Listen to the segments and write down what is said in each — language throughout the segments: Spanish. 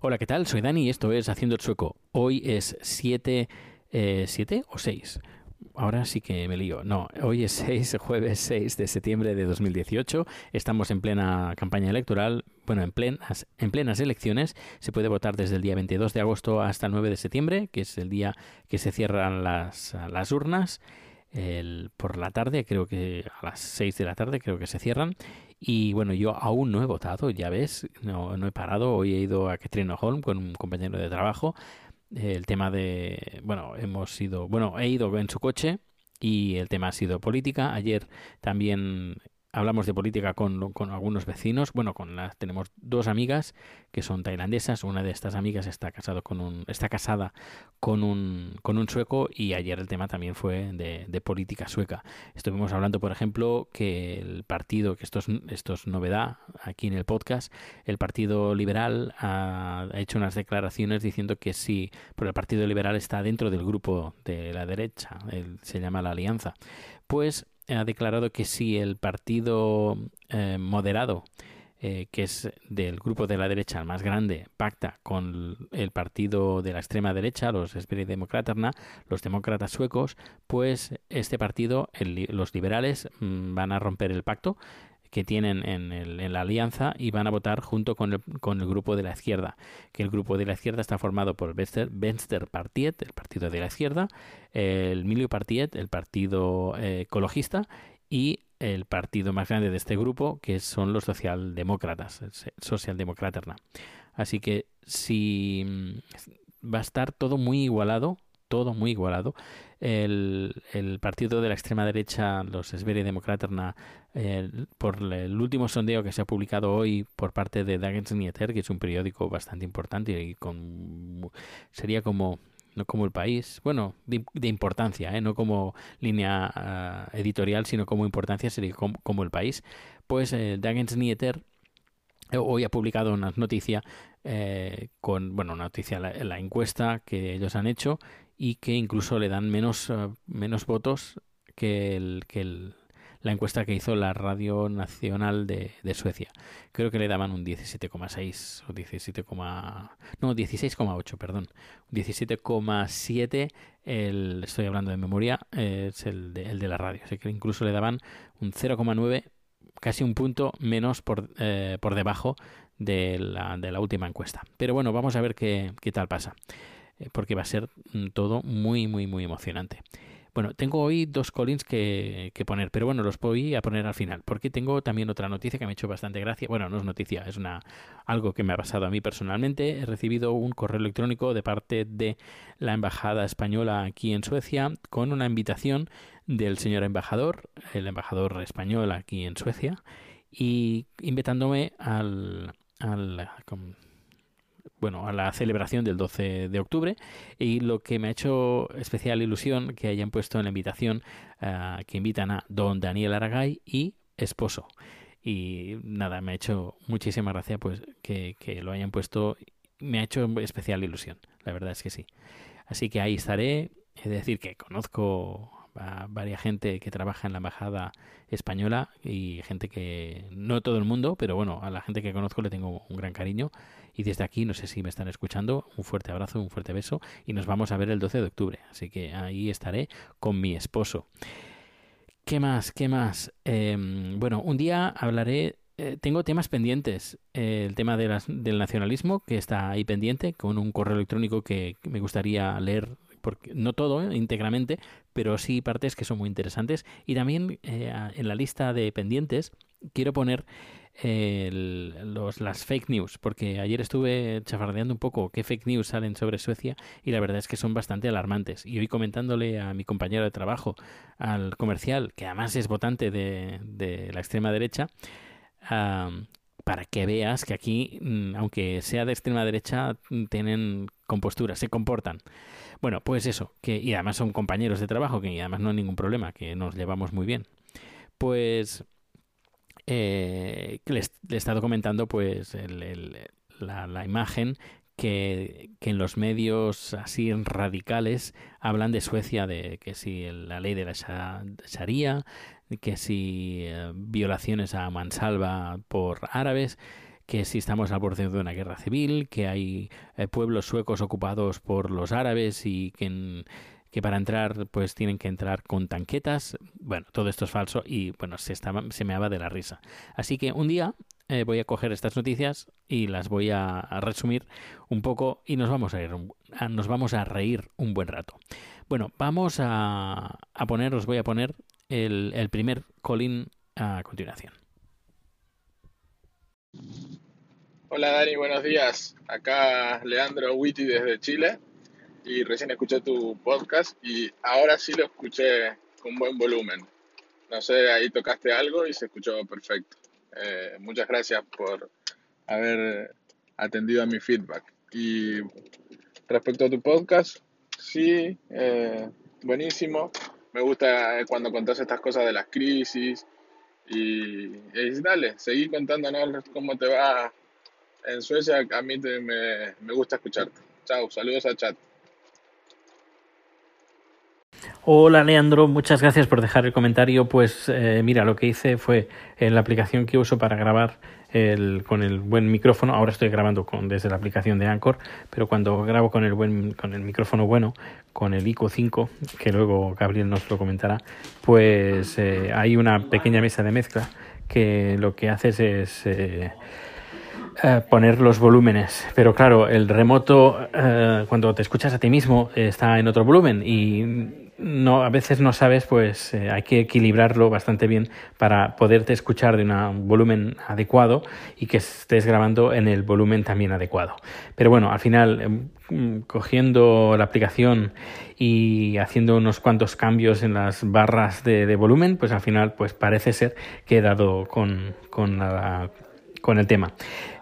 Hola, ¿qué tal? Soy Dani y esto es Haciendo el Sueco. Hoy es 7, eh, 7 o 6 ahora sí que me lío. No, hoy es 6, jueves 6 de septiembre de 2018. Estamos en plena campaña electoral. Bueno, en plenas, en plenas elecciones. Se puede votar desde el día 22 de agosto hasta el 9 de septiembre, que es el día que se cierran las, las urnas. El, por la tarde, creo que a las 6 de la tarde creo que se cierran. Y bueno, yo aún no he votado, ya ves, no, no he parado. Hoy he ido a Katrina Holm con un compañero de trabajo el tema de, bueno, hemos ido, bueno, he ido en su coche y el tema ha sido política. Ayer también hablamos de política con, con, algunos vecinos. Bueno, con las tenemos dos amigas que son tailandesas. Una de estas amigas está casado con un, está casada con un, con un sueco y ayer el tema también fue de, de política sueca. Estuvimos hablando, por ejemplo, que el partido, que esto es, esto es novedad aquí en el podcast, el Partido Liberal ha, hecho unas declaraciones diciendo que sí, pero el Partido Liberal está dentro del grupo de la derecha, se llama la Alianza. Pues ha declarado que si el partido eh, moderado, eh, que es del grupo de la derecha el más grande, pacta con el partido de la extrema derecha, los Sverigedemokraterna, los demócratas suecos, pues este partido, los liberales, mm, van a romper el pacto que tienen en, el, en, la alianza y van a votar junto con el, con el, grupo de la izquierda, que el grupo de la izquierda está formado por Venstre Partiet, el partido de la izquierda, el Milio Partiet, el partido eh, ecologista, y el partido más grande de este grupo, que son los socialdemócratas, socialdemócratas. Así que si mm, va a estar todo muy igualado, todo muy igualado. El, partido de la extrema derecha, los Sverigedemokraterna, el, por el último sondeo que se ha publicado hoy por parte de Dagens Nyheter, que es un periódico bastante importante y con sería como no como el país, bueno, de, de importancia, ¿eh? no como línea uh, editorial, sino como importancia sería como, como el país. Pues eh, Dagens Nyheter hoy ha publicado una noticia eh, con, bueno, una noticia, la, encuesta que ellos han hecho y que incluso le dan menos, uh, menos votos que, el, que el, la encuesta que hizo la Radio Nacional de, de Suecia. Creo que le daban un 17,6 o 17, no, 16,8, perdón. 17,7, estoy hablando de memoria, es el de, el de la radio. Así que incluso le daban un 0,9 casi un punto menos por, eh, por debajo de la, de la, última encuesta. Pero bueno, vamos a ver qué, qué tal pasa, eh, porque va a ser mm, todo muy, muy, muy emocionante. Bueno, tengo hoy dos Collins que, que, poner, pero bueno, los voy a poner al final, porque tengo también otra noticia que me ha hecho bastante gracia. Bueno, no es noticia, es una algo que me ha pasado a mí personalmente. He recibido un correo electrónico de parte de la embajada española aquí en Suecia con una invitación del señor embajador, el embajador español aquí en Suecia, y invitándome al, al bueno, a la celebración del 12 de octubre y lo que me ha hecho especial ilusión que hayan puesto en la invitación uh, que invitan a don Daniel Aragay y esposo. Y nada, me ha hecho muchísima gracia pues que, que lo hayan puesto, me ha hecho especial ilusión, la verdad es que sí. Así que ahí estaré, es decir, que conozco a varias gente que trabaja en la embajada española y gente que no todo el mundo, pero bueno, a la gente que conozco le tengo un gran cariño y desde aquí no sé si me están escuchando, un fuerte abrazo, un fuerte beso y nos vamos a ver el 12 de octubre, así que ahí estaré con mi esposo. ¿Qué más? ¿Qué más? Eh, bueno, un día hablaré eh, tengo temas pendientes. El tema de las, del nacionalismo, que está ahí pendiente, con un correo electrónico que me gustaría leer porque no todo ¿eh? íntegramente, pero sí partes que son muy interesantes. Y también eh, en la lista de pendientes quiero poner eh, los, las fake news, porque ayer estuve chafardeando un poco qué fake news salen sobre Suecia y la verdad es que son bastante alarmantes. Y hoy comentándole a mi compañero de trabajo, al comercial, que además es votante de, la extrema derecha, para que veas que aquí, mm, aunque sea de extrema derecha, tienen compostura, se comportan. Bueno, pues eso, que y además son compañeros de trabajo, que además no hay ningún problema, que nos llevamos muy bien. Pues eh, les, he estado comentando pues la, imagen que, que, en los medios así radicales hablan de Suecia, de que si la ley de la Sharia, que si eh, violaciones a mansalva por árabes, que si estamos al borde de una guerra civil, que hay eh, pueblos suecos ocupados por los árabes y que, para entrar pues tienen que entrar con tanquetas. Bueno, todo esto es falso y bueno, se, estaba, se me daba de la risa. Así que un día eh, voy a coger estas noticias y las voy a, resumir un poco y nos vamos a, ir, nos vamos a reír un buen rato. Bueno, vamos a, a poner, os voy a poner el, el primer colín a continuación. Hola Dani, buenos días. Acá Leandro Witty desde Chile y recién escuché tu podcast y ahora sí lo escuché con buen volumen. No sé, ahí tocaste algo y se escuchó perfecto. Eh, muchas gracias por haber atendido a mi feedback. Y respecto a tu podcast, sí, eh, buenísimo. Me gusta cuando contás estas cosas de las crisis y, dale, seguí contándonos cómo te va en Suecia. A mí me, me gusta escucharte. Chao, saludos al chat. Hola Leandro, muchas gracias por dejar el comentario. Pues eh, mira, lo que hice fue en la aplicación que uso para grabar el, con el buen micrófono. Ahora estoy grabando con, desde la aplicación de Anchor, pero cuando grabo con el buen con el micrófono bueno, con el ICO 5, que luego Gabriel nos lo comentará, pues eh, hay una pequeña mesa de mezcla que lo que haces es eh, poner los volúmenes. Pero claro, el remoto, cuando te escuchas a ti mismo, está en otro volumen y no, a veces no sabes, pues eh, hay que equilibrarlo bastante bien para poderte escuchar de un volumen adecuado y que estés grabando en el volumen también adecuado. Pero bueno, al final, em, cogiendo la aplicación y haciendo unos cuantos cambios en las barras de, de volumen, pues al final, pues parece ser que he dado con, con la con el tema.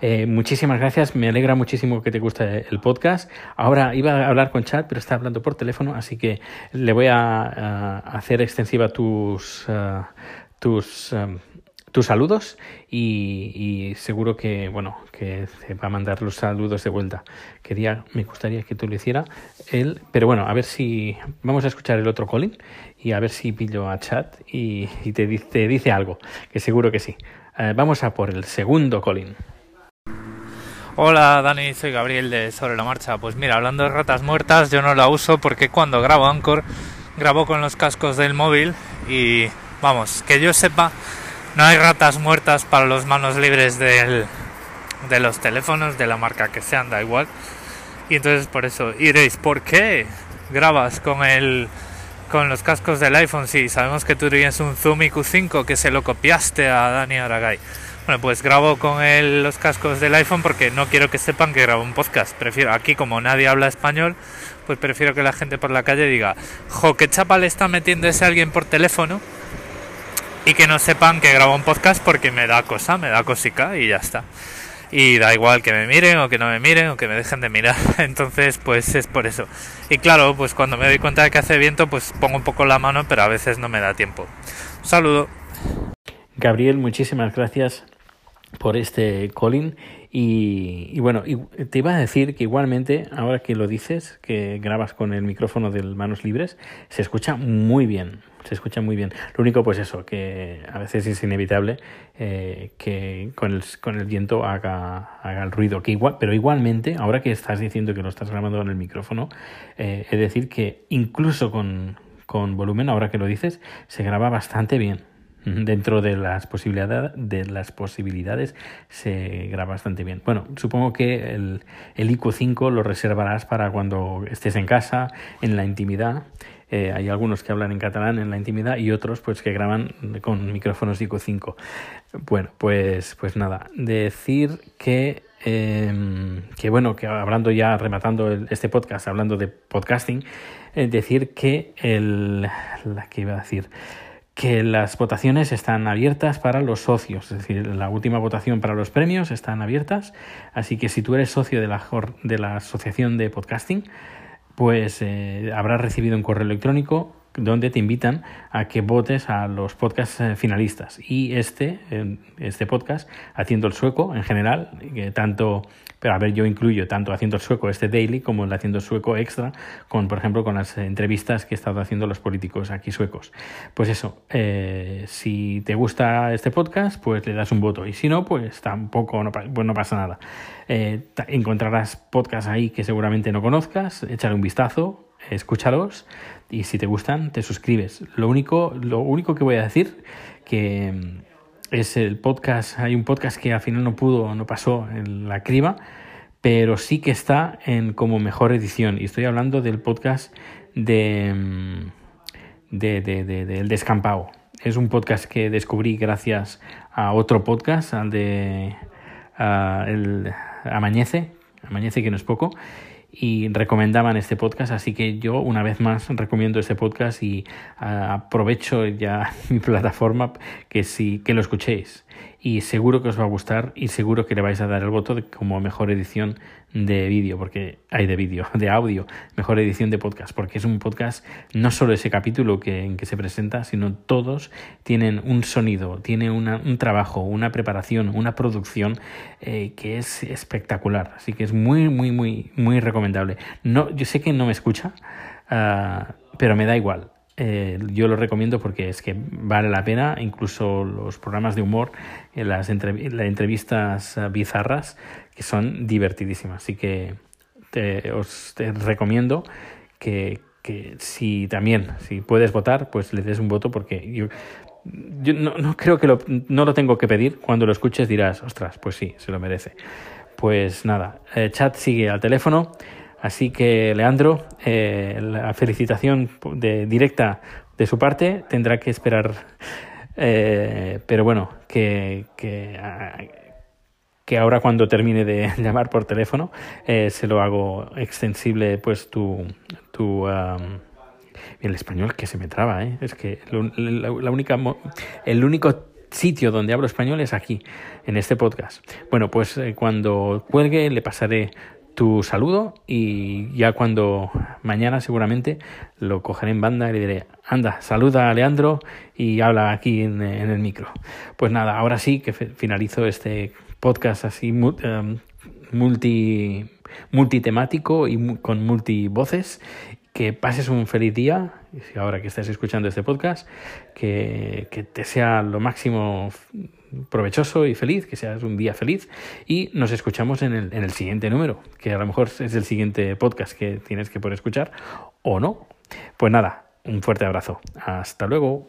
Eh, muchísimas gracias, me alegra muchísimo que te guste el podcast. Ahora iba a hablar con Chat, pero está hablando por teléfono, así que le voy a, hacer extensiva tus, uh, tus, um, tus saludos y, seguro que bueno que te va a mandar los saludos de vuelta. Quería, me gustaría que tú lo hiciera él, pero bueno, a ver si vamos a escuchar el otro Colin y a ver si pillo a Chat y, te, te dice algo, que seguro que sí. Eh, vamos a por el segundo Colin. Hola Dani, soy Gabriel de Sobre la Marcha. Pues mira, hablando de ratas muertas, yo no la uso porque cuando grabo Anchor, grabo con los cascos del móvil y vamos, que yo sepa, no hay ratas muertas para los manos libres del, de los teléfonos, de la marca que sean, da igual. Y entonces por eso iréis, ¿por qué grabas con el con los cascos del iPhone, sí, sabemos que tú tienes un Zoom IQ5 que se lo copiaste a Dani Aragay. Bueno, pues grabo con los cascos del iPhone porque no quiero que sepan que grabo un podcast. Prefiero, aquí como nadie habla español, pues prefiero que la gente por la calle diga, jo, qué chapa le está metiendo ese alguien por teléfono y que no sepan que grabo un podcast porque me da cosa, me da cosica y ya está y da igual que me miren o que no me miren o que me dejen de mirar. Entonces, pues es por eso. Y claro, pues cuando me doy cuenta de que hace viento, pues pongo un poco la mano, pero a veces no me da tiempo. Saludo. Gabriel, muchísimas gracias por este Colin. Y, y, bueno, te iba a decir que igualmente, ahora que lo dices, que grabas con el micrófono de manos libres, se escucha muy bien se escucha muy bien. Lo único, pues eso, que a veces es inevitable eh, que con el, con el viento haga, haga el ruido. Que igual, pero igualmente, ahora que estás diciendo que lo estás grabando con el micrófono, eh, es decir que incluso con, con volumen, ahora que lo dices, se graba bastante bien. Dentro de las posibilidades, de las posibilidades se graba bastante bien. Bueno, supongo que el, el IQ5 lo reservarás para cuando estés en casa, en la intimidad eh, hay algunos que hablan en catalán en la intimidad y otros pues que graban con micrófonos IQ 5. Bueno, pues, pues nada, decir que, em, que bueno, que hablando ya, rematando este podcast, hablando de podcasting, eh, decir que el, la que iba a decir, que las votaciones están abiertas para los socios, es decir, la última votación para los premios están abiertas, así que si tú eres socio de la, de la Asociación de Podcasting, pues eh, recibido un correo electrónico donde te invitan a que votes a los podcasts eh, finalistas. Y este, este podcast, Haciendo el Sueco en general, que tanto pero a ver, yo incluyo tanto haciendo el sueco este daily como el haciendo el sueco extra, con por ejemplo con las entrevistas que he estado haciendo los políticos aquí suecos. Pues eso, eh, si te gusta este podcast, pues le das un voto. Y si no, pues tampoco no, pues no pasa nada. Eh, encontrarás podcasts ahí que seguramente no conozcas, échale un vistazo, escúchalos y si te gustan, te suscribes. Lo único, lo único que voy a decir que es el podcast, hay un podcast que al final no pudo, no pasó en la criba, pero sí que está en como mejor edición. Y estoy hablando del podcast de, mm, de, de, Descampado. Es un podcast que descubrí gracias a otro podcast, al de el Amañece, Amañece que no es poco, y recomendaban este podcast, así que yo una vez más recomiendo este podcast y ah, aprovecho ya mi plataforma que si que lo escuchéis. Y seguro que os va a gustar y seguro que le vais a dar el voto de como mejor edición de vídeo, porque hay de vídeo, de audio, mejor edición de podcast, porque es un podcast, no solo ese capítulo que, en que se presenta, sino todos tienen un sonido, tiene un trabajo, una preparación, una producción eh, que es espectacular. Así que es muy, muy, muy, muy recomendable. No, yo sé que no me escucha, uh, pero me da igual. Eh, yo lo recomiendo porque es que vale la pena, incluso los programas de humor, eh, las, entrevistas eh, bizarras, que son divertidísimas. Así que te, os recomiendo que, que, si también, si puedes votar, pues le des un voto porque yo, yo no, no, creo que lo, no lo tengo que pedir. Cuando lo escuches dirás, ostras, pues sí, se lo merece. Pues nada, chat sigue al teléfono. Así que, Leandro, eh, la felicitación de, directa de su parte tendrá que esperar. Eh, pero bueno, que, que, que, ahora cuando termine de llamar por teléfono eh, se lo hago extensible pues tu... tu el español que se me traba, ¿eh? es que la, la única, el único sitio donde hablo español es aquí, en este podcast. Bueno, pues cuando cuelgue le pasaré tu saludo y ya cuando mañana seguramente lo cogeré en banda y le diré, anda, saluda a Leandro y habla aquí en, el micro. Pues nada, ahora sí que finalizo este podcast así um, multi, multitemático y con multivoces. Que pases un feliz día, ahora que estás escuchando este podcast, que, que te sea lo máximo provechoso y feliz, que seas un día feliz y nos escuchamos en el, en el siguiente número, que a lo mejor es el siguiente podcast que tienes que poder escuchar o no. Pues nada, un fuerte abrazo. Hasta luego.